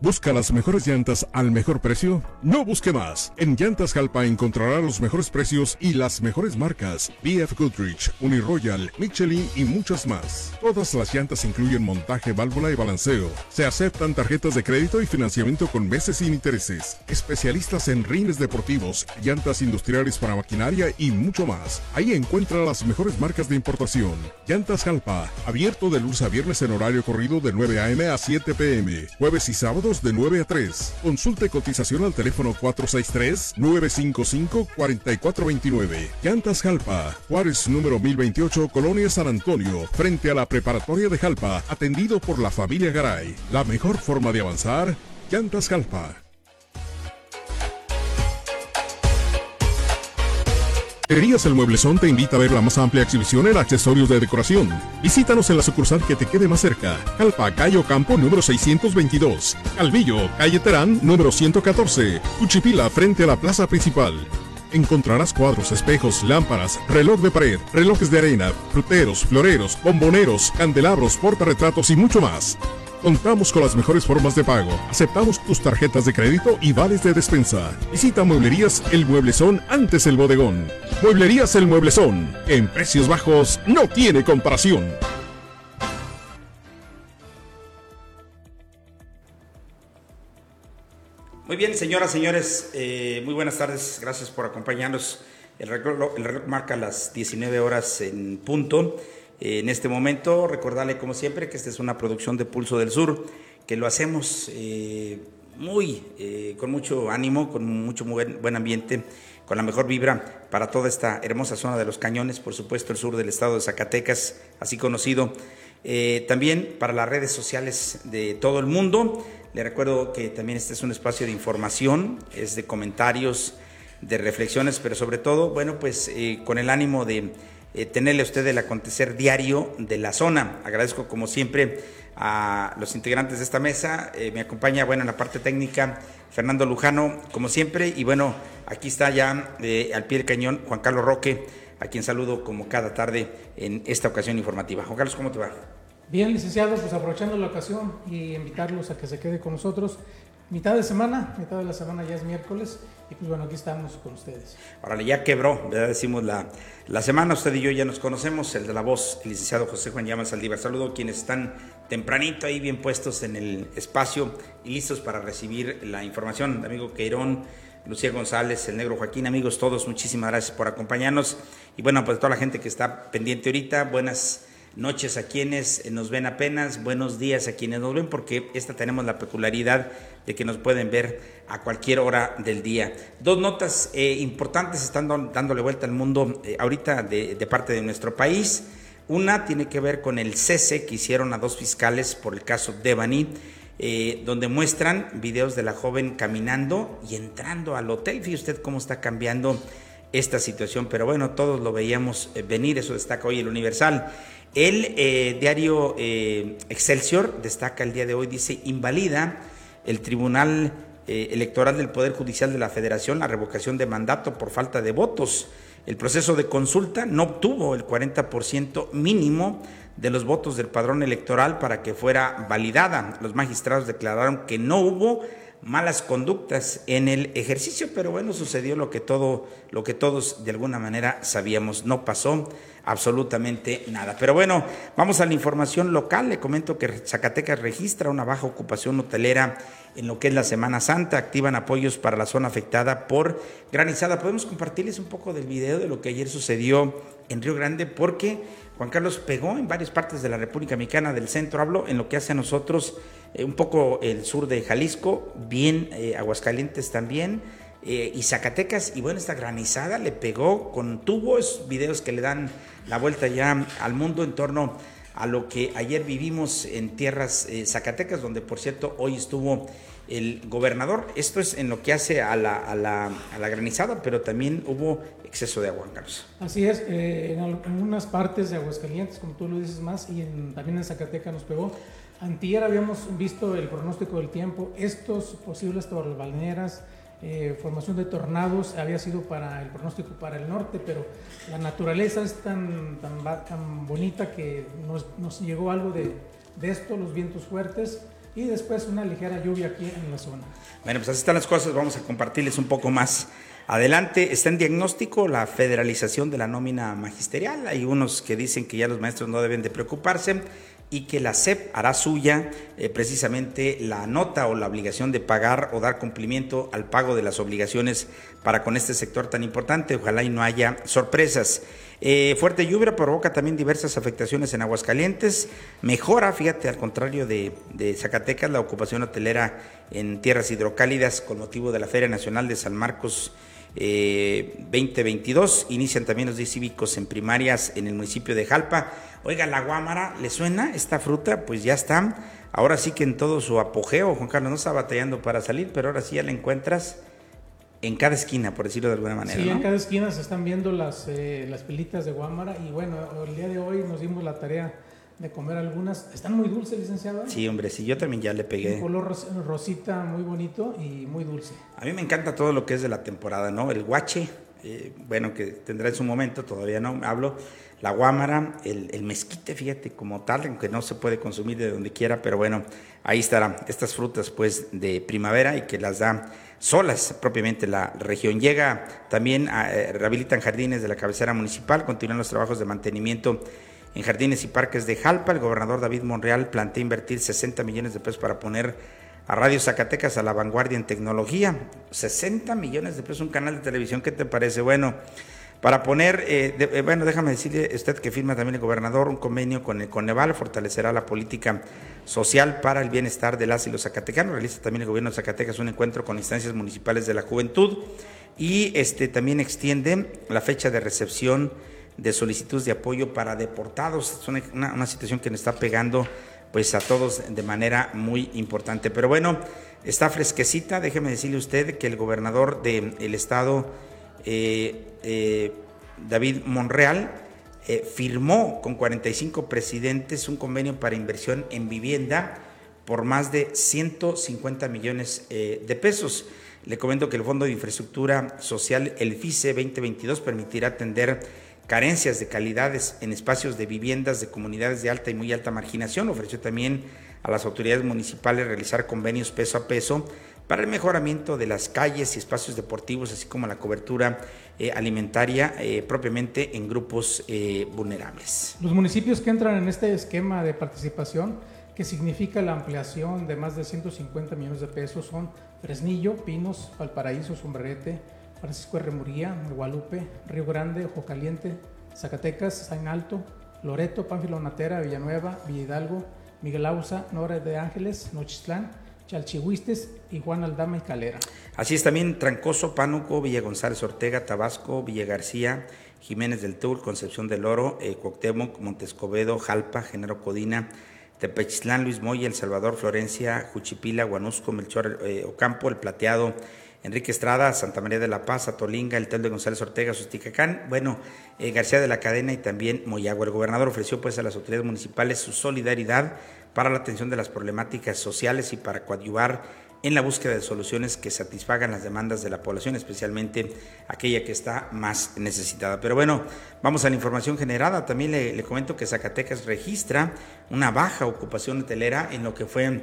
¿Busca las mejores llantas al mejor precio? No busque más. En Llantas Jalpa encontrará los mejores precios y las mejores marcas. BF Goodrich, Uniroyal, Michelin y muchas más. Todas las llantas incluyen montaje, válvula y balanceo. Se aceptan tarjetas de crédito y financiamiento con meses sin intereses. Especialistas en rines deportivos, llantas industriales para maquinaria y mucho más. Ahí encuentra las mejores marcas de importación. Llantas Jalpa, abierto de lunes a viernes en horario corrido de 9 a.m. a 7 p.m. Jueves y sábado de 9 a 3. Consulte cotización al teléfono 463-955-4429. Llantas Jalpa, Juárez número 1028, Colonia San Antonio, frente a la preparatoria de Jalpa, atendido por la familia Garay. La mejor forma de avanzar, Llantas Jalpa. Herrerías El Mueblezón te invita a ver la más amplia exhibición en accesorios de decoración. Visítanos en la sucursal que te quede más cerca. Calpa, Cayo Campo, número 622. Calvillo, calle Terán, número 114. Cuchipila, frente a la plaza principal. Encontrarás cuadros, espejos, lámparas, reloj de pared, relojes de arena, fruteros, floreros, bomboneros, candelabros, portarretratos y mucho más. Contamos con las mejores formas de pago. Aceptamos tus tarjetas de crédito y vales de despensa. Visita Mueblerías El Mueblezón antes el bodegón. Mueblerías El Mueblezón. En precios bajos no tiene comparación. Muy bien, señoras, señores, eh, muy buenas tardes. Gracias por acompañarnos. El reloj, el reloj marca las 19 horas en punto. Eh, en este momento, recordarle como siempre que esta es una producción de Pulso del Sur, que lo hacemos eh, muy, eh, con mucho ánimo, con mucho buen, buen, ambiente, con la mejor vibra para toda esta hermosa zona de los cañones, por supuesto el sur del estado de Zacatecas, así conocido. también para las redes sociales de todo el mundo. Le recuerdo que también este es un espacio de información, es de comentarios, de reflexiones, pero sobre todo, bueno, pues con el ánimo de eh, tenerle a usted el acontecer diario de la zona. Agradezco como siempre a los integrantes de esta mesa. Eh, me acompaña, bueno, en la parte técnica Fernando Lujano, como siempre. Y bueno, aquí está ya eh, al pie del cañón Juan Carlos Roque, a quien saludo como cada tarde en esta ocasión informativa. Juan Carlos, ¿cómo te va? Bien, licenciado, pues aprovechando la ocasión y invitarlos a que se quede con nosotros mitad de semana, mitad de la semana ya es miércoles y pues bueno, aquí estamos con ustedes. Órale, ya quebró, ¿verdad? Decimos la, la semana, usted y yo ya nos conocemos, el de la voz, el licenciado José Juan Llamas Saldívar. Saludo a quienes están tempranito ahí bien puestos en el espacio y listos para recibir la información. Amigo Queirón, Lucía González, el negro Joaquín, amigos todos, muchísimas gracias por acompañarnos. Y bueno, pues toda la gente que está pendiente ahorita, buenas noches a quienes nos ven apenas, buenos días a quienes nos ven, porque esta tenemos la peculiaridad de que nos pueden ver a cualquier hora del día. Dos notas eh, importantes están dándole vuelta al mundo eh, ahorita de, parte de nuestro país. Una tiene que ver con el cese que hicieron a dos fiscales por el caso Devani, eh, donde muestran videos de la joven caminando y entrando al hotel. Fíjese usted cómo está cambiando esta situación, pero bueno, todos lo veíamos venir, eso destaca hoy el Universal. El diario Excelsior destaca el día de hoy, dice, invalida el Tribunal eh, Electoral del Poder Judicial de la Federación la revocación de mandato por falta de votos. El proceso de consulta no obtuvo el 40% mínimo de los votos del padrón electoral para que fuera validada. Los magistrados declararon que no hubo malas conductas en el ejercicio, pero bueno, sucedió lo que todo lo que todos de alguna manera sabíamos, no pasó absolutamente nada. Pero bueno, vamos a la información local. Le comento que Zacatecas registra una baja ocupación hotelera en lo que es la Semana Santa. Activan apoyos para la zona afectada por granizada. Podemos compartirles un poco del video de lo que ayer sucedió en Río Grande porque Juan Carlos pegó en varias partes de la República Mexicana del centro. Hablo en lo que hace a nosotros eh, un poco el sur de Jalisco, bien eh, Aguascalientes también eh, y Zacatecas, y bueno, esta granizada le pegó con tubos, videos que le dan la vuelta ya al mundo en torno a lo que ayer vivimos en tierras Zacatecas, donde por cierto hoy estuvo el gobernador. Esto es en lo que hace a la, a la, a la granizada, pero también hubo exceso de agua, Carlos. Así es, eh, en algunas partes de Aguascalientes, como tú lo dices más, y en, también en Zacatecas nos pegó. Antier habíamos visto el pronóstico del tiempo, estos posibles balnearas, eh, formación de tornados había sido para el pronóstico para el norte, pero la naturaleza es tan, tan, tan bonita que nos, nos, llegó algo de, de, esto, los vientos fuertes, y después una ligera lluvia aquí en la zona. Bueno, pues así están las cosas, vamos a compartirles un poco más. Adelante, está en diagnóstico la federalización de la nómina magisterial. Hay unos que dicen que ya los maestros no deben de preocuparse y que la SEP hará suya eh, precisamente la nota o la obligación de pagar o dar cumplimiento al pago de las obligaciones para con este sector tan importante. Ojalá y no haya sorpresas. Eh, fuerte lluvia provoca también diversas afectaciones en Aguascalientes. Mejora, fíjate, al contrario de, Zacatecas, la ocupación hotelera en tierras hidrocálidas con motivo de la Feria Nacional de San Marcos 2022. Eh, Inician también los días cívicos en primarias en el municipio de Jalpa. Oiga, la guámara, ¿le suena esta fruta? Pues ya está. Ahora sí que en todo su apogeo, Juan Carlos no está batallando para salir, pero ahora sí ya la encuentras en cada esquina, por decirlo de alguna manera. Sí, en cada esquina se están viendo las, eh, las pelitas de guámara y bueno, el día de hoy nos dimos la tarea de comer algunas. Están muy dulces, licenciado. Sí, hombre, sí, yo también ya le pegué. Un color rosita muy bonito y muy dulce. A mí me encanta todo lo que es de la temporada, ¿no? El guache, eh, bueno, que tendrá en su momento, todavía no hablo. La guámara, el, el, mezquite, fíjate, como tal, aunque no se puede consumir de donde quiera, pero bueno, ahí estarán estas frutas, pues, de primavera y que las da solas propiamente la región. Llega también, a, eh, rehabilitan jardines de la cabecera municipal, continúan los trabajos de mantenimiento en jardines y parques de Jalpa. El gobernador David Monreal plantea invertir 60 millones de pesos para poner a Radio Zacatecas a la vanguardia en tecnología. 60 millones de pesos, un canal de televisión, ¿qué te parece? Bueno, para poner, eh, eh, bueno, déjame decirle usted que firma también el gobernador un convenio con el Coneval, fortalecerá la política social para el bienestar de las y los zacatecanos. Realiza también el gobierno de Zacatecas un encuentro con instancias municipales de la juventud y este también extiende la fecha de recepción de solicitudes de apoyo para deportados. Es una, situación que nos está pegando pues a todos de manera muy importante. Pero bueno, está fresquecita. Déjeme decirle usted que el gobernador del estado David Monreal, eh, firmó con 45 presidentes un convenio para inversión en vivienda por más de 150 millones de pesos. Le comento que el Fondo de Infraestructura Social, el FICE 2022, permitirá atender carencias de calidades en espacios de viviendas de comunidades de alta y muy alta marginación. Ofreció también a las autoridades municipales realizar convenios peso a peso para el mejoramiento de las calles y espacios deportivos, así como la cobertura eh, alimentaria eh, propiamente en grupos eh, vulnerables. Los municipios que entran en este esquema de participación, que significa la ampliación de más de 150 millones de pesos, son Fresnillo, Pinos, Valparaíso, Sombrerete, Francisco R. Murguía, Guadalupe, Río Grande, Ojo Caliente, Zacatecas, San Alto, Loreto, Pánfilo Natera, Villanueva, Villa Hidalgo, Miguel Ausa, Nora de Ángeles, Nochistlán, Chalchihuistes y Juan Aldama y Calera. Así es también Trancoso, Pánuco, Villa González Ortega, Tabasco, Villa García, Jiménez del Tour, Concepción del Oro, eh, Cuauhtémoc, Montescobedo, Jalpa, Genero Codina, Tepechtlán, Luis Moya, El Salvador, Florencia, Juchipila, Guanusco, Melchor eh, Ocampo, El Plateado, Enrique Estrada, Santa María de la Paz, Atolinga, El Tel de González Ortega, Susticacán, bueno, eh, García de la Cadena y también Moyagua. El gobernador ofreció pues a las autoridades municipales su solidaridad para la atención de las problemáticas sociales y para coadyuvar en la búsqueda de soluciones que satisfagan las demandas de la población, especialmente aquella que está más necesitada. Pero bueno, vamos a la información generada. También le, comento que Zacatecas registra una baja ocupación hotelera en lo que fue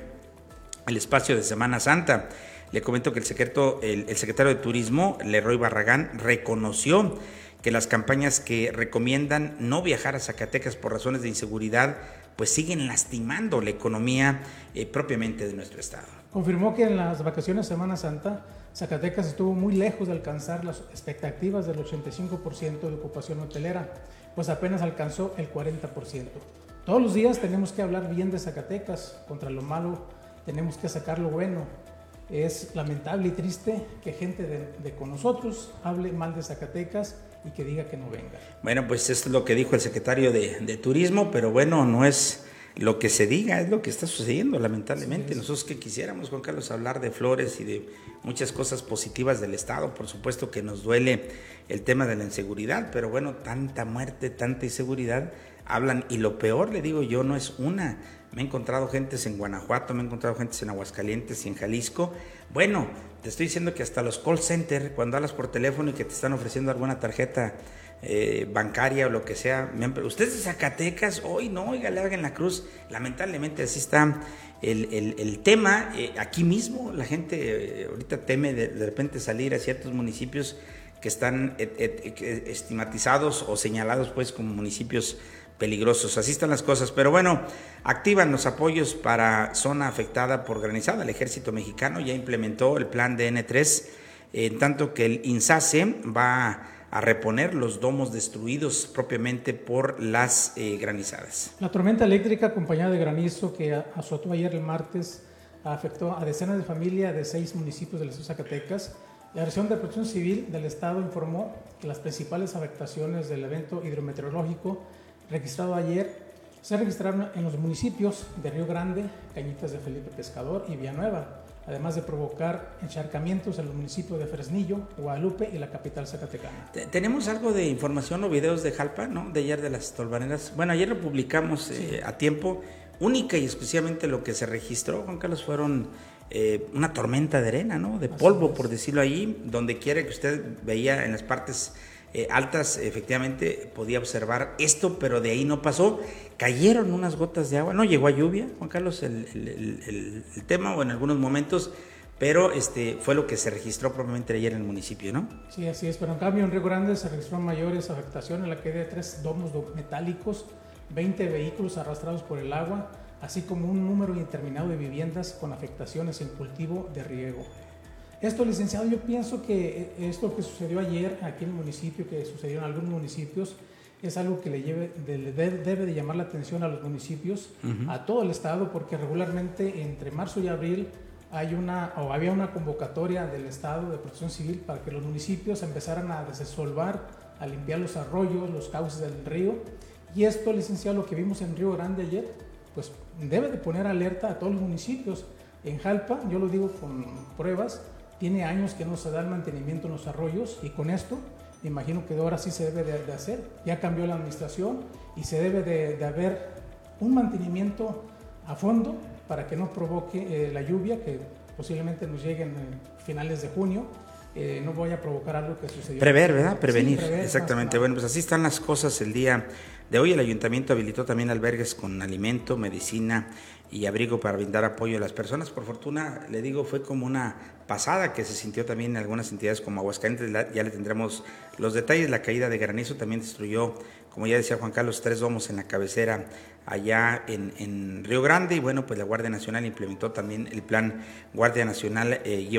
el espacio de Semana Santa. Le comento que el secretario, el secretario de Turismo, Leroy Barragán, reconoció que las campañas que recomiendan no viajar a Zacatecas por razones de inseguridad pues siguen lastimando la economía eh, propiamente de nuestro estado. Confirmó que en las vacaciones de Semana Santa Zacatecas estuvo muy lejos de alcanzar las expectativas del 85% de ocupación hotelera, pues apenas alcanzó el 40%. Todos los días tenemos que hablar bien de Zacatecas, contra lo malo tenemos que sacar lo bueno. Es lamentable y triste que gente de con nosotros hable mal de Zacatecas y que diga que no venga. Bueno, pues esto es lo que dijo el secretario de, Turismo, pero bueno, no es lo que se diga, es lo que está sucediendo, lamentablemente. Nosotros que quisiéramos, Juan Carlos, hablar de flores y de muchas cosas positivas del Estado, por supuesto que nos duele el tema de la inseguridad, pero bueno, tanta muerte, tanta inseguridad, hablan, y lo peor, le digo yo, no es una. Me he encontrado gentes en Guanajuato, me he encontrado gentes en Aguascalientes y en Jalisco. Bueno, te estoy diciendo que hasta los call centers, cuando hablas por teléfono y que te están ofreciendo alguna tarjeta eh, bancaria o lo que sea. Ustedes de Zacatecas, hoy no, oiga, le hagan la cruz. Lamentablemente así está el, tema. Eh, aquí mismo la gente eh, ahorita teme de, de, repente salir a ciertos municipios que están estigmatizados o señalados pues como municipios peligrosos. Así están las cosas. Pero bueno, activan los apoyos para zona afectada por granizada. El ejército mexicano ya implementó el plan de N3, en tanto que el INSACE va a reponer los domos destruidos propiamente por las eh, granizadas. La tormenta eléctrica acompañada de granizo que azotó ayer el martes afectó a decenas de familias de seis municipios de las Zacatecas. La Dirección de Protección Civil del Estado informó que las principales afectaciones del evento hidrometeorológico registrado ayer se registraron en los municipios de Río Grande, Cañitas de Felipe Pescador y Villanueva además de provocar encharcamientos en los municipios de Fresnillo, Guadalupe y la capital zacatecana. Tenemos algo de información o videos de Jalpa, ¿no? De ayer de las tolvaneras. Bueno, ayer lo publicamos eh, a tiempo. Única y exclusivamente lo que se registró, Juan Carlos, fueron eh, una tormenta de arena, ¿no? De polvo, por decirlo ahí, donde quiera que usted veía en las partes eh, altas, efectivamente podía observar esto, pero de ahí no pasó. Cayeron unas gotas de agua, no llegó a lluvia, Juan Carlos, el, tema, o en algunos momentos, pero este fue lo que se registró probablemente ayer en el municipio, ¿no? Sí, así es, pero en cambio en Río Grande se registró mayores afectaciones, la caída de tres domos metálicos, 20 vehículos arrastrados por el agua, así como un número indeterminado de viviendas con afectaciones en cultivo de riego. Esto, licenciado, yo pienso que eh, esto que sucedió ayer aquí en el municipio, que sucedió en algunos municipios, es algo que le lleve, debe de llamar la atención a los municipios, a todo el estado, porque regularmente entre marzo y abril hay una, o había una convocatoria del Estado de Protección Civil para que los municipios empezaran a desolvar, a limpiar los arroyos, los cauces del río. Y esto, licenciado, lo que vimos en Río Grande ayer, pues debe de poner alerta a todos los municipios. En Jalpa, yo lo digo con pruebas, tiene años que no se da el mantenimiento en los arroyos y con esto me imagino que ahora sí se debe de, hacer. Ya cambió la administración y se debe de, haber un mantenimiento a fondo para que no provoque eh, la lluvia que posiblemente nos llegue en finales de junio. Eh, no voy a provocar algo que sucedió. Prever, ¿verdad? Prevenir. Exactamente. Bueno, pues así están las cosas el día de hoy. El ayuntamiento habilitó también albergues con alimento, medicina y abrigo para brindar apoyo a las personas. Por fortuna, le digo, fue como una pasada que se sintió también en algunas entidades como Aguascalientes. Ya le tendremos los detalles. La caída de granizo también destruyó, como ya decía Juan Carlos, tres domos en la cabecera allá en, Río Grande. Y bueno, pues la Guardia Nacional implementó también el plan Guardia Nacional eh,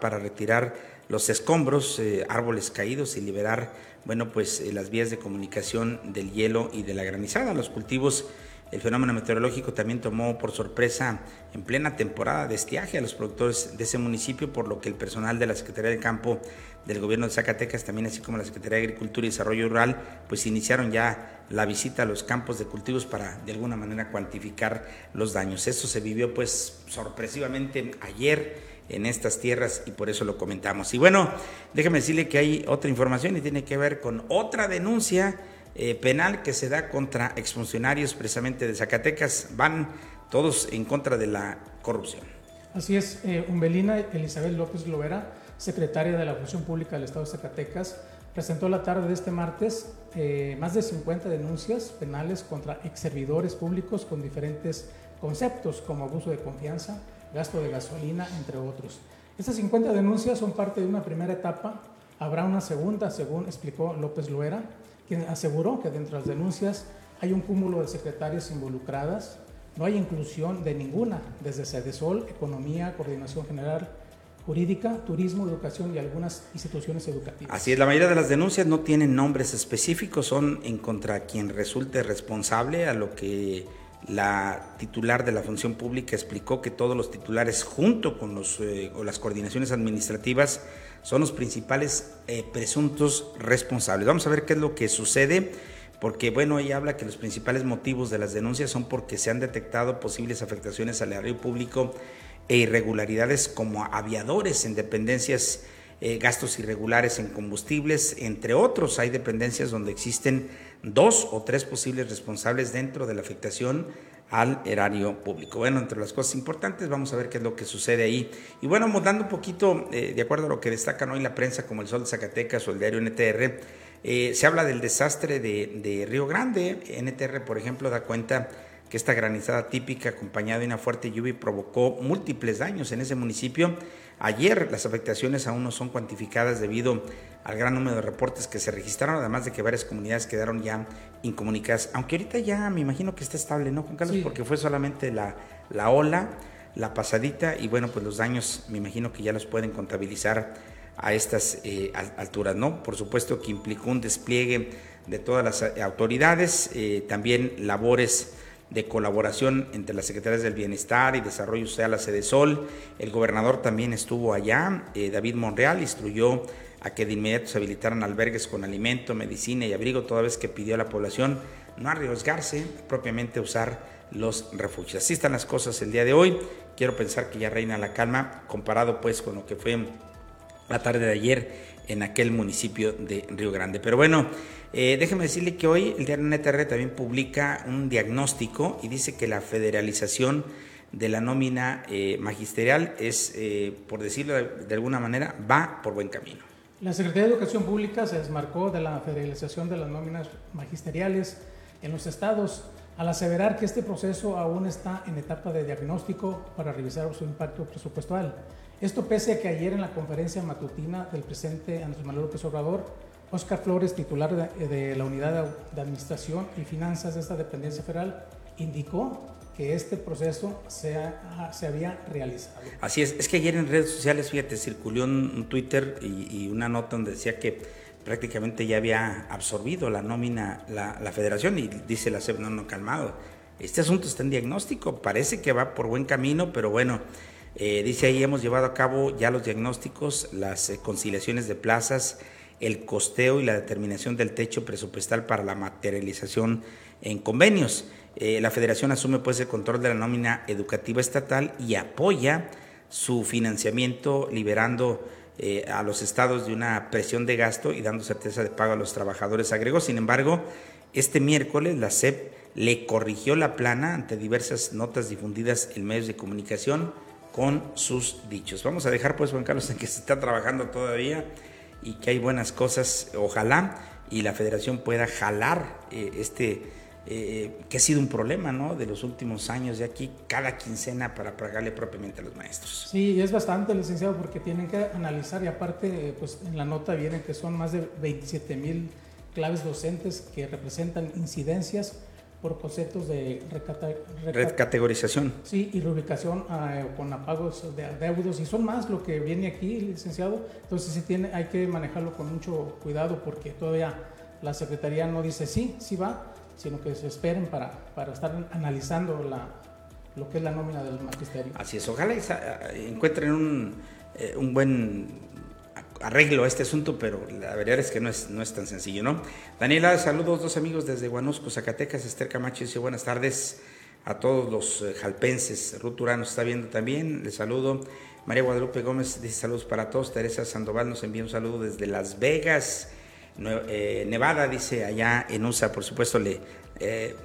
para retirar los escombros, eh, árboles caídos y liberar, bueno, pues eh, las vías de comunicación del hielo y de la granizada. Los cultivos el fenómeno meteorológico también tomó por sorpresa en plena temporada de estiaje a los productores de ese municipio, por lo que el personal de la Secretaría de Campo del Gobierno de Zacatecas, también así como la Secretaría de Agricultura y Desarrollo Rural, pues iniciaron ya la visita a los campos de cultivos para de alguna manera cuantificar los daños. Eso se vivió pues sorpresivamente ayer en estas tierras y por eso lo comentamos. Y bueno, déjeme decirle que hay otra información y tiene que ver con otra denuncia eh, penal que se da contra exfuncionarios precisamente de Zacatecas. Van todos en contra de la corrupción. Así es, eh, Umbelina Elizabeth López Lovera, secretaria de la Función Pública del Estado de Zacatecas, presentó la tarde de este martes eh, más de 50 denuncias penales contra ex servidores públicos con diferentes conceptos como abuso de confianza, gasto de gasolina, entre otros. Estas 50 denuncias son parte de una primera etapa. Habrá una segunda, según explicó López Loera, quien aseguró que dentro de las denuncias hay un cúmulo de secretarias involucradas, no hay inclusión de ninguna, desde SEDESOL, Economía, Coordinación General, Jurídica, Turismo, Educación y algunas instituciones educativas. Así es, la mayoría de las denuncias no tienen nombres específicos, son en contra quien resulte responsable, a lo que la titular de la función pública explicó que todos los titulares junto con los, eh, o las coordinaciones administrativas son los principales eh, presuntos responsables. Vamos a ver qué es lo que sucede, porque bueno, ella habla que los principales motivos de las denuncias son porque se han detectado posibles afectaciones al erario público e irregularidades como aviadores en dependencias, eh, gastos irregulares en combustibles, entre otros. Hay dependencias donde existen dos o tres posibles responsables dentro de la afectación al erario público. Bueno, entre las cosas importantes, vamos a ver qué es lo que sucede ahí. Y bueno, dando un poquito, eh, de acuerdo a lo que destacan hoy la prensa, como el Sol de Zacatecas o el diario NTR, Eh, se habla del desastre de, de, Río Grande. NTR, por ejemplo, da cuenta que esta granizada típica acompañada de una fuerte lluvia provocó múltiples daños en ese municipio. Ayer las afectaciones aún no son cuantificadas debido al gran número de reportes que se registraron, además de que varias comunidades quedaron ya incomunicadas. Aunque ahorita ya me imagino que está estable, ¿no, Juan Carlos? Porque fue solamente la, la ola, la pasadita y bueno, pues los daños me imagino que ya los pueden contabilizar a estas eh, alturas, ¿no? Por supuesto que implicó un despliegue de todas las eh, autoridades, eh, también labores de colaboración entre las secretarias del Bienestar y Desarrollo Social, la Sede Sol. El gobernador también estuvo allá, David Monreal, instruyó a que de inmediato se habilitaran albergues con alimento, medicina y abrigo, toda vez que pidió a la población no arriesgarse propiamente usar los refugios. Así están las cosas el día de hoy. Quiero pensar que ya reina la calma comparado pues con lo que fue la tarde de ayer en aquel municipio de Río Grande. Pero bueno, eh, déjeme decirle que hoy el diario NTR también publica un diagnóstico y dice que la federalización de la nómina eh, magisterial es, eh, por decirlo de, alguna manera, va por buen camino. La Secretaría de Educación Pública se desmarcó de la federalización de las nóminas magisteriales en los estados al aseverar que este proceso aún está en etapa de diagnóstico para revisar su impacto presupuestal. Esto pese a que ayer en la conferencia matutina del presidente Andrés Manuel López Obrador, Oscar Flores, titular de, la Unidad de Administración y Finanzas de esta dependencia federal, indicó que este proceso se, se, había realizado. Así es, es que ayer en redes sociales, fíjate, circuló un, Twitter y, una nota donde decía que prácticamente ya había absorbido la nómina la, la federación y dice la SEP, no, no, calmado, este asunto está en diagnóstico, parece que va por buen camino, pero bueno, eh, dice ahí, hemos llevado a cabo ya los diagnósticos, las eh, conciliaciones de plazas, el costeo y la determinación del techo presupuestal para la materialización en convenios. Eh, la federación asume pues el control de la nómina educativa estatal y apoya su financiamiento liberando a los estados de una presión de gasto y dando certeza de pago a los trabajadores agregó. Sin embargo, este miércoles la SEP le corrigió la plana ante diversas notas difundidas en medios de comunicación con sus dichos. Vamos a dejar pues Juan Carlos en que se está trabajando todavía y que hay buenas cosas, ojalá, y la federación pueda jalar eh, este, eh, que ha sido un problema ¿no? de los últimos años de aquí, cada quincena para pagarle propiamente a los maestros. Sí, es bastante, licenciado, porque tienen que analizar y aparte, pues en la nota viene que son más de 27 mil claves docentes que representan incidencias por conceptos de recategorización. Sí, y reubicación ah, con apagos de deudos, y son más lo que viene aquí, licenciado. Entonces sí tiene, hay que manejarlo con mucho cuidado porque todavía la Secretaría no dice sí, sí va, sino que se esperen para, para estar analizando la, lo que es la nómina del magisterio. Así es, ojalá encuentren un, eh, un buen arreglo a este asunto, pero la verdad es que no es, no es tan sencillo, ¿no? Daniela, saludos, dos amigos desde Guanusco, Zacatecas, Esther Camacho dice buenas tardes a todos los eh, jalpenses. Ruth Urano está viendo también, le saludo. María Guadalupe Gómez dice saludos para todos. Teresa Sandoval nos envía un saludo desde Las Vegas, eh, Nevada, dice allá en USA, por supuesto le... Eh,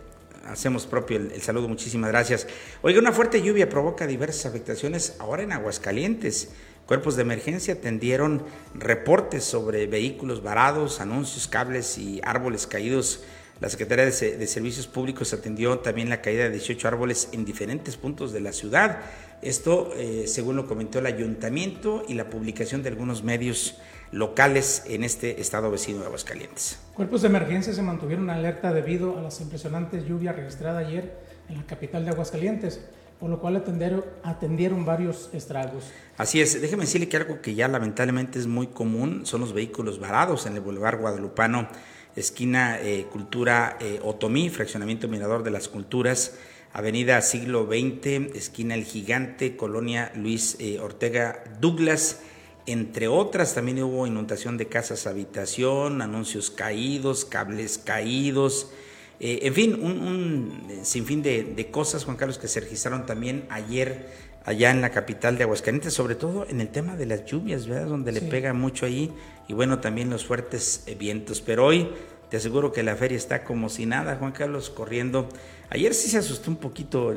hacemos propio el, el, saludo, muchísimas gracias. Oiga, una fuerte lluvia provoca diversas afectaciones ahora en Aguascalientes. Cuerpos de emergencia atendieron reportes sobre vehículos varados, anuncios, cables y árboles caídos. La Secretaría de, Servicios Públicos atendió también la caída de 18 árboles en diferentes puntos de la ciudad. Esto, eh, según lo comentó el ayuntamiento y la publicación de algunos medios locales en este estado vecino de Aguascalientes. Cuerpos de emergencia se mantuvieron alerta debido a las impresionantes lluvias registradas ayer en la capital de Aguascalientes por lo cual atendieron, atendieron varios estragos. Así es, déjeme decirle que algo que ya lamentablemente es muy común son los vehículos varados en el Boulevard Guadalupano, esquina eh, Cultura eh, Otomí, fraccionamiento Mirador de las Culturas, Avenida Siglo XX, esquina El Gigante, Colonia Luis eh, Ortega Douglas, entre otras, también hubo inundación de casas habitación, anuncios caídos, cables caídos, eh, en fin, un, sinfín de, cosas, Juan Carlos, que se registraron también ayer allá en la capital de Aguascalientes, sobre todo en el tema de las lluvias, ¿verdad? Donde le pega mucho ahí, y bueno, también los fuertes eh, vientos. Pero hoy te aseguro que la feria está como si nada, Juan Carlos, corriendo. Ayer sí se asustó un poquito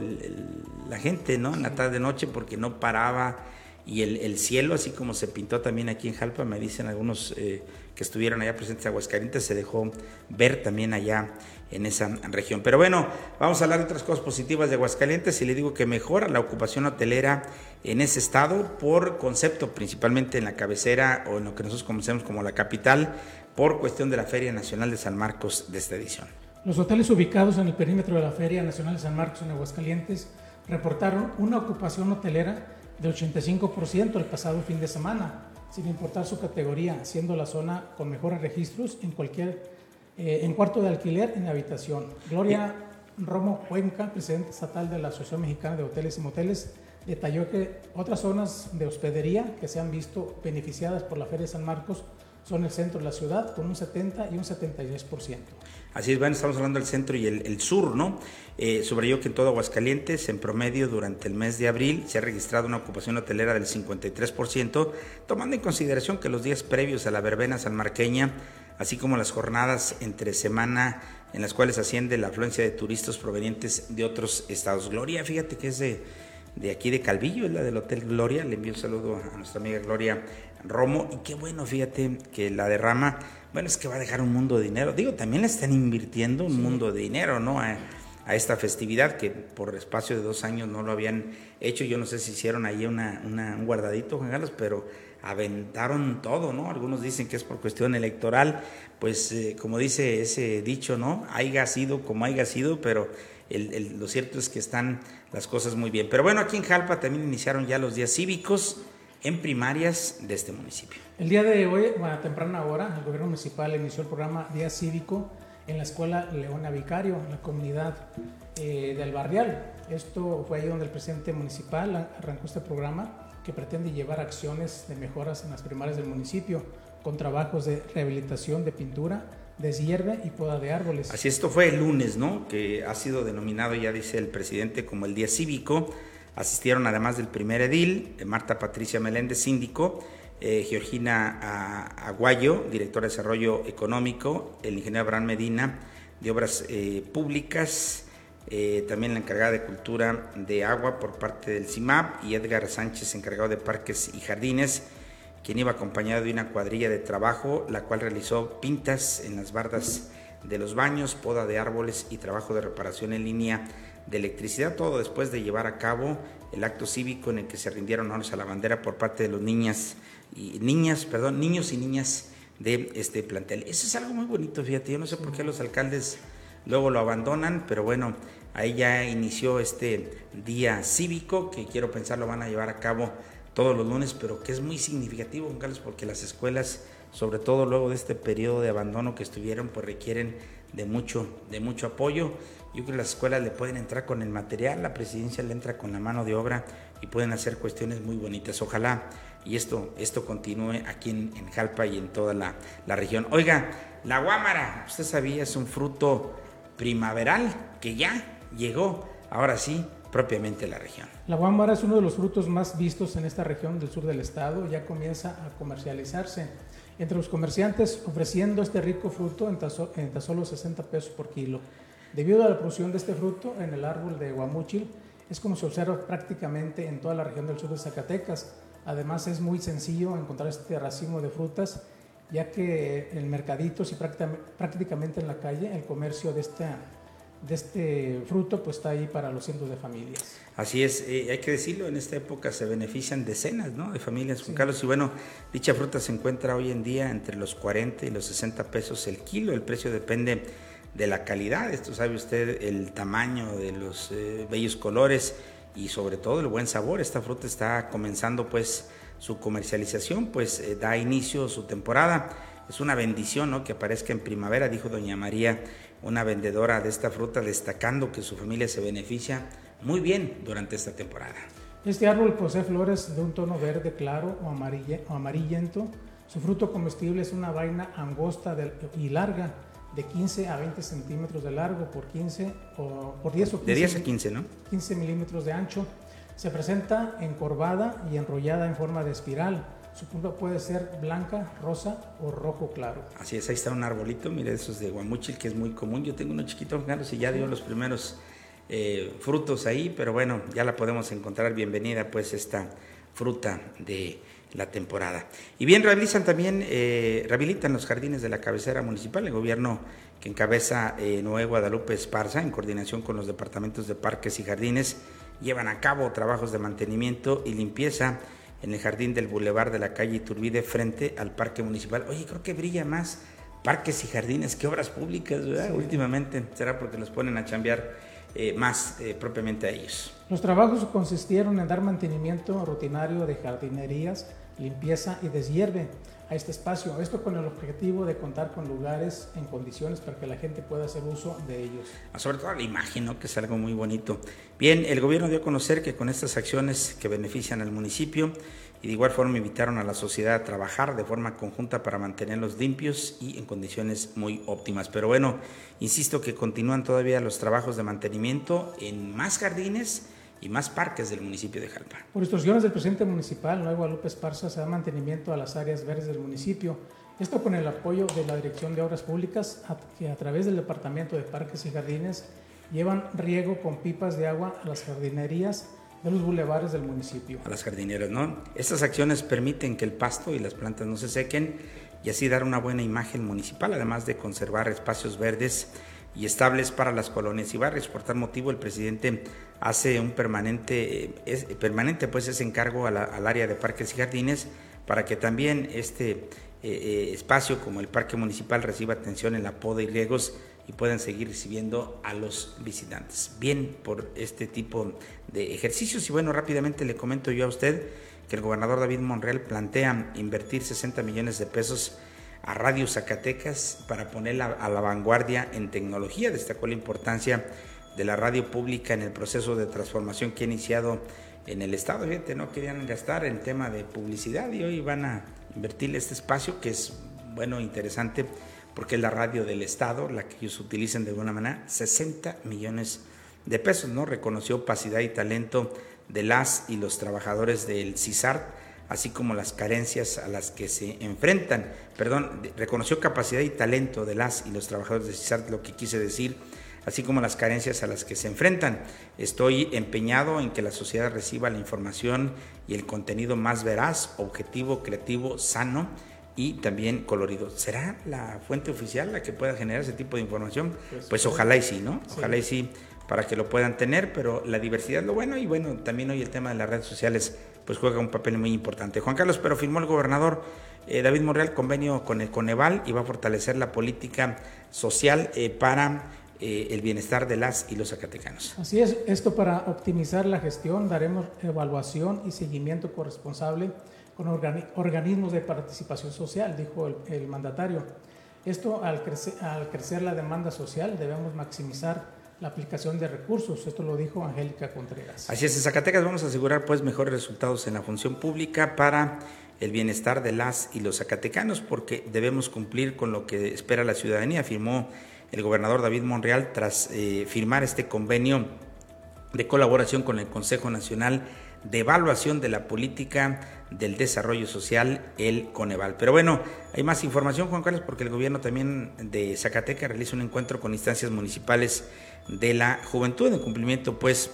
la gente, ¿no? En la tarde-noche porque no paraba y el, cielo, así como se pintó también aquí en Jalpa, me dicen algunos eh, que estuvieron allá presentes en Aguascalientes, se dejó ver también allá en esa región. Pero bueno, vamos a hablar de otras cosas positivas de Aguascalientes y le digo que mejora la ocupación hotelera en ese estado por concepto, principalmente en la cabecera o en lo que nosotros conocemos como la capital, por cuestión de la Feria Nacional de San Marcos de esta edición. Los hoteles ubicados en el perímetro de la Feria Nacional de San Marcos en Aguascalientes reportaron una ocupación hotelera de 85% el pasado fin de semana, sin importar su categoría, siendo la zona con mejores registros en cualquier eh, en cuarto de alquiler en habitación. Gloria Romo Cuenca, presidente estatal de la Asociación Mexicana de Hoteles y Moteles, detalló que otras zonas de hospedería que se han visto beneficiadas por la Feria de San Marcos son el centro de la ciudad con un 70 y un 76%. Así es, bueno, estamos hablando del centro y el, sur, ¿no? Eh, sobre ello que en todo Aguascalientes, en promedio, durante el mes de abril, se ha registrado una ocupación hotelera del 53%, tomando en consideración que los días previos a la verbena sanmarqueña, así como las jornadas entre semana en las cuales asciende la afluencia de turistas provenientes de otros estados. Gloria, fíjate que es de, de aquí de Calvillo, es la del Hotel Gloria. Le envío un saludo a nuestra amiga Gloria Romo. Y qué bueno, fíjate que la derrama, bueno, es que va a dejar un mundo de dinero. Digo, también le están invirtiendo un mundo de dinero, ¿no? A, esta festividad que por espacio de dos años no lo habían hecho. Yo no sé si hicieron ahí una, un guardadito, Juan Carlos, pero aventaron todo, ¿no? Algunos dicen que es por cuestión electoral, pues eh, como dice ese dicho, ¿no? Haiga sido como haya sido, pero el, lo cierto es que están las cosas muy bien. Pero bueno, aquí en Jalpa también iniciaron ya los días cívicos en primarias de este municipio. El día de hoy, a temprana hora, el gobierno municipal inició el programa Día Cívico en la escuela Leona Vicario, en la comunidad eh, del Barrial. Esto fue ahí donde el presidente municipal arrancó este programa que pretende llevar acciones de mejoras en las primarias del municipio con trabajos de rehabilitación de pintura, deshierve y poda de árboles. Así esto fue el lunes, ¿no? Que ha sido denominado, ya dice el presidente, como el Día Cívico Asistieron además del primer edil, eh, Marta Patricia Meléndez, síndico, eh, Georgina Aguayo, directora de Desarrollo Económico, el ingeniero Abraham Medina, de Obras eh, Públicas, también la encargada de Cultura de Agua por parte del CIMAP y Edgar Sánchez, encargado de Parques y Jardines, quien iba acompañado de una cuadrilla de trabajo, la cual realizó pintas en las bardas de los baños, poda de árboles y trabajo de reparación en línea de electricidad, todo después de llevar a cabo el acto cívico en el que se rindieron honores a la bandera por parte de los niñas y niñas, perdón, niños y niñas de este plantel. Eso es algo muy bonito, fíjate, yo no sé por qué los alcaldes luego lo abandonan, pero bueno, ahí ya inició este día cívico que quiero pensar lo van a llevar a cabo todos los lunes, pero que es muy significativo, Carlos, porque las escuelas, sobre todo luego de este periodo de abandono que estuvieron, pues requieren de mucho, de mucho apoyo. Yo creo que las escuelas le pueden entrar con el material, la presidencia le entra con la mano de obra y pueden hacer cuestiones muy bonitas. Ojalá y esto, esto continúe aquí en, Jalpa y en toda la, la, región. Oiga, la guámara, usted sabía, es un fruto primaveral que ya llegó, ahora sí, propiamente la región. La guámara es uno de los frutos más vistos en esta región del sur del estado, ya comienza a comercializarse entre los comerciantes ofreciendo este rico fruto en tan, solo 60 pesos por kilo. Debido a la producción de este fruto en el árbol de Guamúchil, es como se observa prácticamente en toda la región del sur de Zacatecas. Además es muy sencillo encontrar este racimo de frutas, ya que el mercadito, y prácticamente en la calle, el comercio de esta de este fruto pues está ahí para los cientos de familias. Así es, eh, hay que decirlo, en esta época se benefician decenas ¿no? de familias, Juan Carlos, y bueno, dicha fruta se encuentra hoy en día entre los 40 y los 60 pesos el kilo, el precio depende de la calidad, esto sabe usted, el tamaño de los eh, bellos colores y sobre todo el buen sabor, esta fruta está comenzando pues su comercialización, pues eh, da inicio su temporada, es una bendición ¿no? que aparezca en primavera, dijo doña María una vendedora de esta fruta, destacando que su familia se beneficia muy bien durante esta temporada. Este árbol posee flores de un tono verde claro o, amarillento. Su fruto comestible es una vaina angosta y larga, de 15 a 20 centímetros de largo por 15 o por 10 o 15. De 10 a 15, ¿no? 15 milímetros de ancho. Se presenta encorvada y enrollada en forma de espiral su punta puede ser blanca, rosa o rojo claro. Así es, ahí está un arbolito, mire, esos de guamuchil que es muy común. Yo tengo uno chiquito, Carlos, y ya dio los primeros eh, frutos ahí, pero bueno, ya la podemos encontrar. Bienvenida pues esta fruta de la temporada. Y bien, rehabilitan también, eh, rehabilitan los jardines de la cabecera municipal, el gobierno que encabeza eh, Noé Guadalupe Esparza, en coordinación con los departamentos de parques y jardines, llevan a cabo trabajos de mantenimiento y limpieza en el jardín del Boulevard de la calle Iturbide frente al parque municipal. Oye, creo que brilla más parques y jardines que obras públicas, ¿verdad? Últimamente, será porque los ponen a chambear eh, más eh, propiamente a ellos. Los trabajos consistieron en dar mantenimiento rutinario de jardinerías, limpieza y deshierve a este espacio. Esto con el objetivo de contar con lugares en condiciones para que la gente pueda hacer uso de ellos. Ah, sobre todo la imagen, que es algo muy bonito. Bien, el gobierno dio a conocer que con estas acciones que benefician al municipio y de igual forma invitaron a la sociedad a trabajar de forma conjunta para mantenerlos limpios y en condiciones muy óptimas. Pero bueno, insisto que continúan todavía los trabajos de mantenimiento en más jardines y más parques del municipio de Jalpa. Por instrucciones del presidente municipal, Nuevo Guadalupe Esparza, se da mantenimiento a las áreas verdes del municipio. Esto con el apoyo de la Dirección de Obras Públicas, que a través del Departamento de Parques y Jardines llevan riego con pipas de agua a las jardinerías de los bulevares del municipio. A las jardineras, ¿no? Estas acciones permiten que el pasto y las plantas no se sequen y así dar una buena imagen municipal, además de conservar espacios verdes y estables para las colonias y barrios. Por tal motivo, el presidente hace un permanente, es, permanente pues ese encargo al área de parques y jardines para que también este eh, eh, espacio como el parque municipal reciba atención en la poda y riegos y puedan seguir recibiendo a los visitantes. Bien por este tipo de ejercicios y bueno, rápidamente le comento yo a usted que el gobernador David Monreal plantea invertir 60 millones de pesos a Radio Zacatecas para ponerla a la vanguardia en tecnología. Destacó la importancia de la radio pública en el proceso de transformación que ha iniciado en el Estado. Fíjate, no querían gastar en tema de publicidad y hoy van a invertirle este espacio que es, bueno, interesante porque es la radio del Estado, la que ellos utilizan de alguna manera, 60 millones de pesos, ¿no? Reconoció capacidad y talento de las y los trabajadores del CISART así como las carencias a las que se enfrentan. Perdón, reconoció capacidad y talento de las y los trabajadores de CISART, lo que quise decir, así como las carencias a las que se enfrentan. Estoy empeñado en que la sociedad reciba la información y el contenido más veraz, objetivo, creativo, sano y también colorido. ¿Será la fuente oficial la que pueda generar ese tipo de información? Pues, pues ojalá y sí, ¿no? Ojalá y sí para que lo puedan tener, pero la diversidad es lo bueno y bueno, también hoy el tema de las redes sociales pues juega un papel muy importante. Juan Carlos, pero firmó el gobernador eh, David Monreal convenio con el Coneval y va a fortalecer la política social eh, para eh, el bienestar de las y los zacatecanos. Así es, esto para optimizar la gestión, daremos evaluación y seguimiento corresponsable con organismos de participación social, dijo el, mandatario. Esto al al crecer la demanda social debemos maximizar la aplicación de recursos. Esto lo dijo Angélica Contreras. Así es, en Zacatecas vamos a asegurar pues mejores resultados en la función pública para el bienestar de las y los zacatecanos, porque debemos cumplir con lo que espera la ciudadanía, afirmó el gobernador David Monreal tras eh, firmar este convenio de colaboración con el Consejo Nacional de Evaluación de la Política del Desarrollo Social, el Coneval. Pero bueno, hay más información, Juan Carlos, porque el gobierno también de Zacatecas realiza un encuentro con instancias municipales de la juventud en cumplimiento pues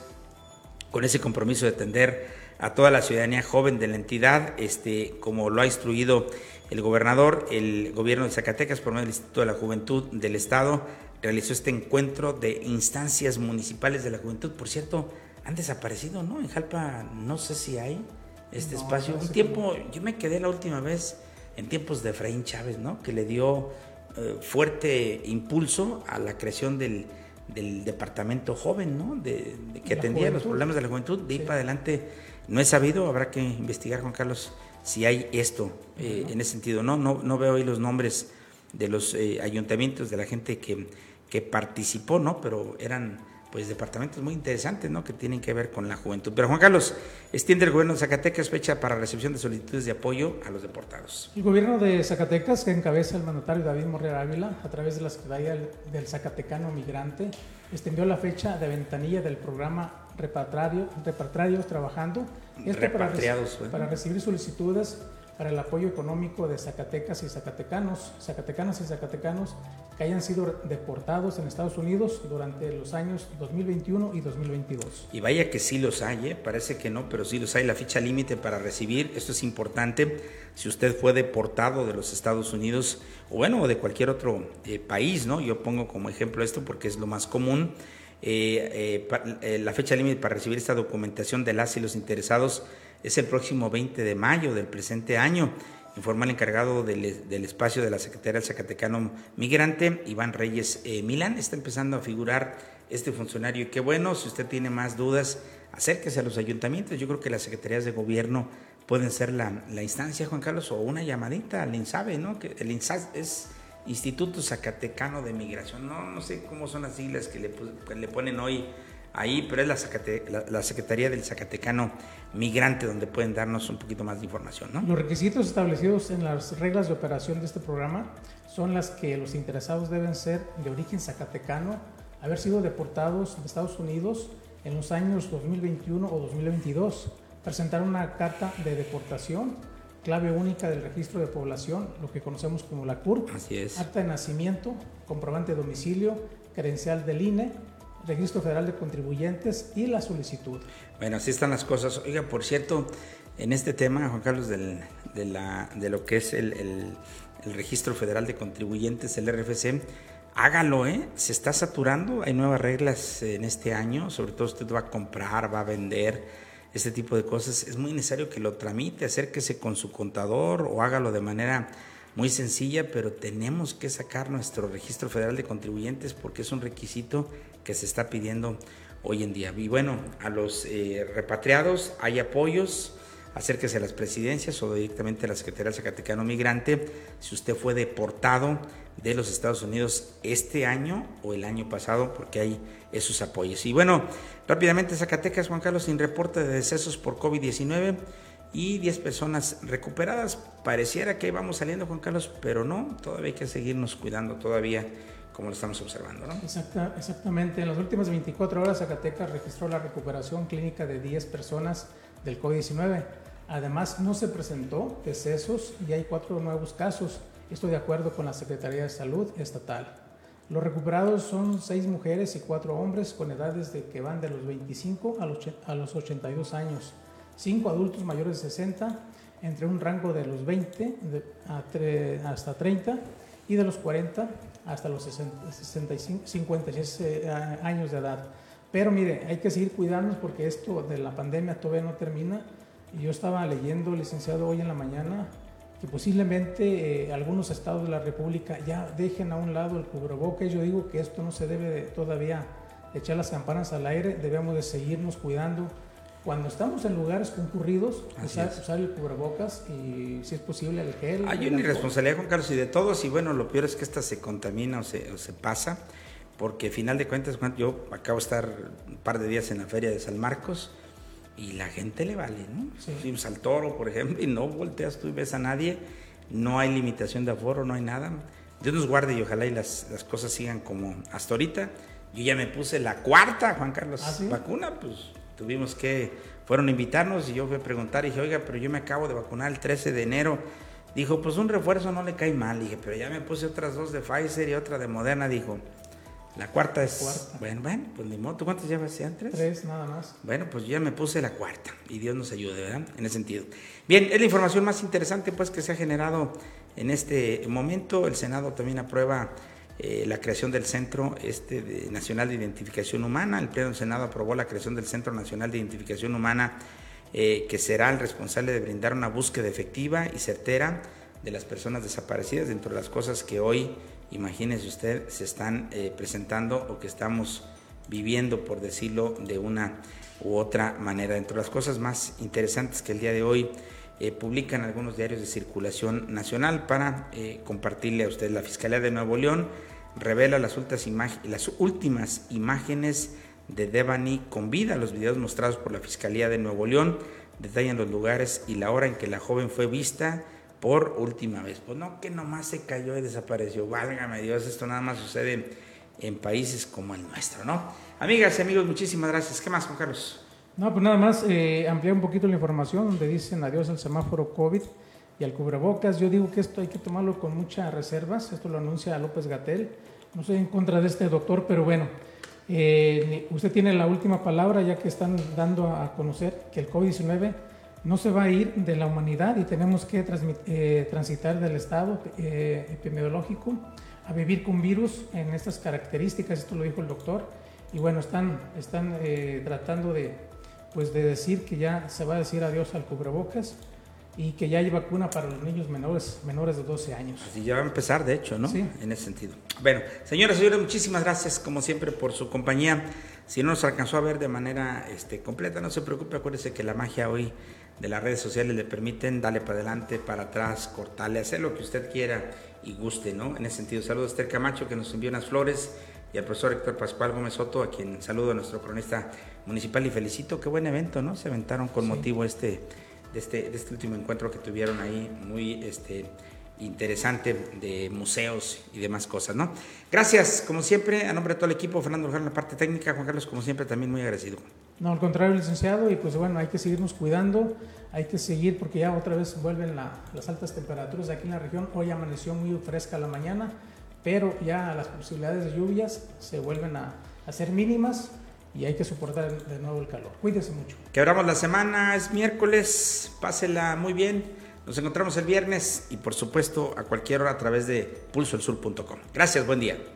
con ese compromiso de atender a toda la ciudadanía joven de la entidad, este, como lo ha instruido el gobernador, el gobierno de Zacatecas por medio del Instituto de la Juventud del Estado realizó este encuentro de instancias municipales de la juventud. Por cierto, han desaparecido, ¿no? En Jalpa no sé si hay este espacio. Un tiempo, yo me quedé la última vez en tiempos de Efraín Chávez, ¿no? Que le dio eh, fuerte impulso a la creación del, del departamento joven, ¿no? De, que atendía los problemas de la juventud. De ahí para adelante no he sabido, habrá que investigar, Juan Carlos, si hay esto eh, en ese sentido. No, no, no veo hoy los nombres de los eh, ayuntamientos, de la gente que, que participó, ¿no? Pero eran pues departamentos muy interesantes, ¿no? Que tienen que ver con la juventud. Pero Juan Carlos, extiende el gobierno de Zacatecas fecha para recepción de solicitudes de apoyo a los deportados. El gobierno de Zacatecas, que encabeza el mandatario David Morrea Ávila, a través de la Secretaría del Zacatecano Migrante, extendió la fecha de ventanilla del programa Repatriario, Repatriados Trabajando. Para recibir solicitudes para el apoyo económico de Zacatecas y Zacatecanos, Zacatecanas y Zacatecanos que hayan sido deportados en Estados Unidos durante los años 2021 y 2022. Y vaya que sí los hay, ¿eh? parece que no, pero sí los hay. La ficha límite para recibir, esto es importante, si usted fue deportado de los Estados Unidos o bueno, de cualquier otro eh, país, ¿no? Yo pongo como ejemplo esto porque es lo más común. Eh, la fecha límite para recibir esta documentación de las y los interesados es el próximo 20 de mayo del presente año informa el encargado del, espacio de la Secretaría del Zacatecano Migrante, Iván Reyes eh, Milán. Está empezando a figurar este funcionario y qué bueno, si usted tiene más dudas, acérquese a los ayuntamientos. Yo creo que las secretarías de gobierno pueden ser la, instancia, Juan Carlos, o una llamadita al INSABE, ¿no? El INSABE es Instituto Zacatecano de Migración. No, no sé cómo son las siglas que le, que le ponen hoy ahí, pero es la, la, Secretaría del Zacatecano Migrante donde pueden darnos un poquito más de información. ¿no? Los requisitos establecidos en las reglas de operación de este programa son las que los interesados deben ser de origen zacatecano, haber sido deportados de Estados Unidos en los años 2021 o 2022, presentar una carta de deportación, clave única del registro de población, lo que conocemos como la CURP, acta de nacimiento, comprobante de domicilio, credencial del INE, Registro Federal de Contribuyentes y la solicitud. Bueno, así están las cosas. Oiga, por cierto, en este tema, Juan Carlos, del, de, la, de, lo que es el, Registro Federal de Contribuyentes, el RFC, hágalo, ¿eh? Se está saturando, hay nuevas reglas en este año, sobre todo usted va a comprar, va a vender, este tipo de cosas. Es muy necesario que lo tramite, acérquese con su contador o hágalo de manera muy sencilla, pero tenemos que sacar nuestro registro federal de contribuyentes porque es un requisito que se está pidiendo hoy en día. Y bueno, a los eh, repatriados hay apoyos, acérquese a las presidencias o directamente a la Secretaría Zacatecano Migrante si usted fue deportado de los Estados Unidos este año o el año pasado, porque hay esos apoyos. Y bueno, rápidamente Zacatecas, Juan Carlos, sin reporte de decesos por COVID-19 y 10 personas recuperadas. Pareciera que vamos saliendo, Juan Carlos, pero no, todavía hay que seguirnos cuidando todavía como lo estamos observando. ¿no? exactamente. En las últimas 24 horas, Zacatecas registró la recuperación clínica de 10 personas del COVID-19. Además, no se presentó decesos y hay cuatro nuevos casos. Esto de acuerdo con la Secretaría de Salud Estatal. Los recuperados son seis mujeres y cuatro hombres con edades de que van de los 25 a los 82 años. Cinco adultos mayores de 60 entre un rango de los 20 hasta 30 y de los 40 hasta los 60, 65, 56 años de edad. Pero mire, hay que seguir cuidándonos porque esto de la pandemia todavía no termina. Y yo estaba leyendo, licenciado, hoy en la mañana, que posiblemente eh, algunos estados de la República ya dejen a un lado el cubrebocas. Yo digo que esto no se debe todavía echar las campanas al aire, debemos de seguirnos cuidando cuando estamos en lugares concurridos, usar, usar, el cubrebocas y si es posible el gel. Hay una irresponsabilidad, Juan Carlos, y de todos, y bueno, lo peor es que esta se contamina o se, o se pasa, porque final de cuentas, yo acabo de estar un par de días en la feria de San Marcos y la gente le vale, ¿no? Sí. Fuimos al toro, por ejemplo, y no volteas tú y ves a nadie, no hay limitación de aforo, no hay nada. Dios nos guarde y ojalá y las, las cosas sigan como hasta ahorita. Yo ya me puse la cuarta, Juan Carlos, ¿Ah, vacuna, pues tuvimos que, fueron a invitarnos y yo fui a preguntar y dije, oiga, pero yo me acabo de vacunar el 13 de enero. Dijo, pues un refuerzo no le cae mal. dije, pero ya me puse otras dos de Pfizer y otra de Moderna. Dijo, la cuarta es. Bueno, bueno, pues ni modo. ¿Tú cuántas llevas? ¿Tres? Tres, nada más. Bueno, pues ya me puse la cuarta. Y Dios nos ayude, ¿verdad? En ese sentido. Bien, es la información más interesante, pues, que se ha generado en este momento. El Senado también aprueba eh, la creación del Centro este, Nacional de Identificación Humana. El Pleno del Senado aprobó la creación del Centro Nacional de Identificación Humana, eh, que será el responsable de brindar una búsqueda efectiva y certera de las personas desaparecidas, dentro de las cosas que hoy, imagínese usted, se están eh, presentando o que estamos viviendo, por decirlo de una u otra manera. Dentro de las cosas más interesantes que el día de hoy publican algunos diarios de circulación nacional para compartirle a usted la Fiscalía de Nuevo León revela las últimas, las últimas imágenes de Devani con vida. Los videos mostrados por la Fiscalía de Nuevo León detallan los lugares y la hora en que la joven fue vista por última vez. Pues no, que nomás se cayó y desapareció. Válgame Dios, esto nada más sucede en países como el nuestro, ¿no? Amigas y amigos, muchísimas gracias. ¿Qué más, Juan Carlos? No, pues nada más eh, ampliar un poquito la información donde dicen adiós al semáforo COVID y al cubrebocas. Yo digo que esto hay que tomarlo con muchas reservas, esto lo anuncia López Gatel. No estoy en contra de este doctor, pero bueno, eh, usted tiene la última palabra ya que están dando a conocer que el COVID-19 no se va a ir de la humanidad y tenemos que eh, transitar del estado eh, epidemiológico a vivir con virus en estas características, esto lo dijo el doctor, y bueno, están, están tratando de, pues de decir que ya se va a decir adiós al cubrebocas y que ya hay vacuna para los niños menores, menores de 12 años. Así ya va a empezar, de hecho, ¿no? Sí. En ese sentido. Bueno, señoras y señores, muchísimas gracias, como siempre, por su compañía. Si no nos alcanzó a ver de manera este, completa, no se preocupe, acuérdese que la magia hoy de las redes sociales le permiten darle para adelante, para atrás, cortarle, hacer lo que usted quiera y guste, ¿no? En ese sentido, saludos a Esther Camacho, que nos envió unas flores, y al profesor Héctor Pascual Gómez Soto, a quien saludo a nuestro cronista municipal y felicito. Qué buen evento, ¿no? Se aventaron con motivo este de este, de este último encuentro que tuvieron ahí, muy este, interesante de museos y demás cosas, ¿no? Gracias, como siempre, a nombre de todo el equipo, Fernando Luján en la parte técnica, Juan Carlos, como siempre, también muy agradecido. No, al contrario, licenciado, y pues bueno, hay que seguirnos cuidando, hay que seguir porque ya otra vez vuelven las altas temperaturas aquí en la región, hoy amaneció muy fresca la mañana, pero ya las posibilidades de lluvias se vuelven a, a ser mínimas, y hay que soportar de nuevo el calor. Cuídese mucho. Quebramos la semana, es miércoles, pásela muy bien. Nos encontramos el viernes y por supuesto a cualquier hora a través de pulsoelsur.com. Gracias, buen día.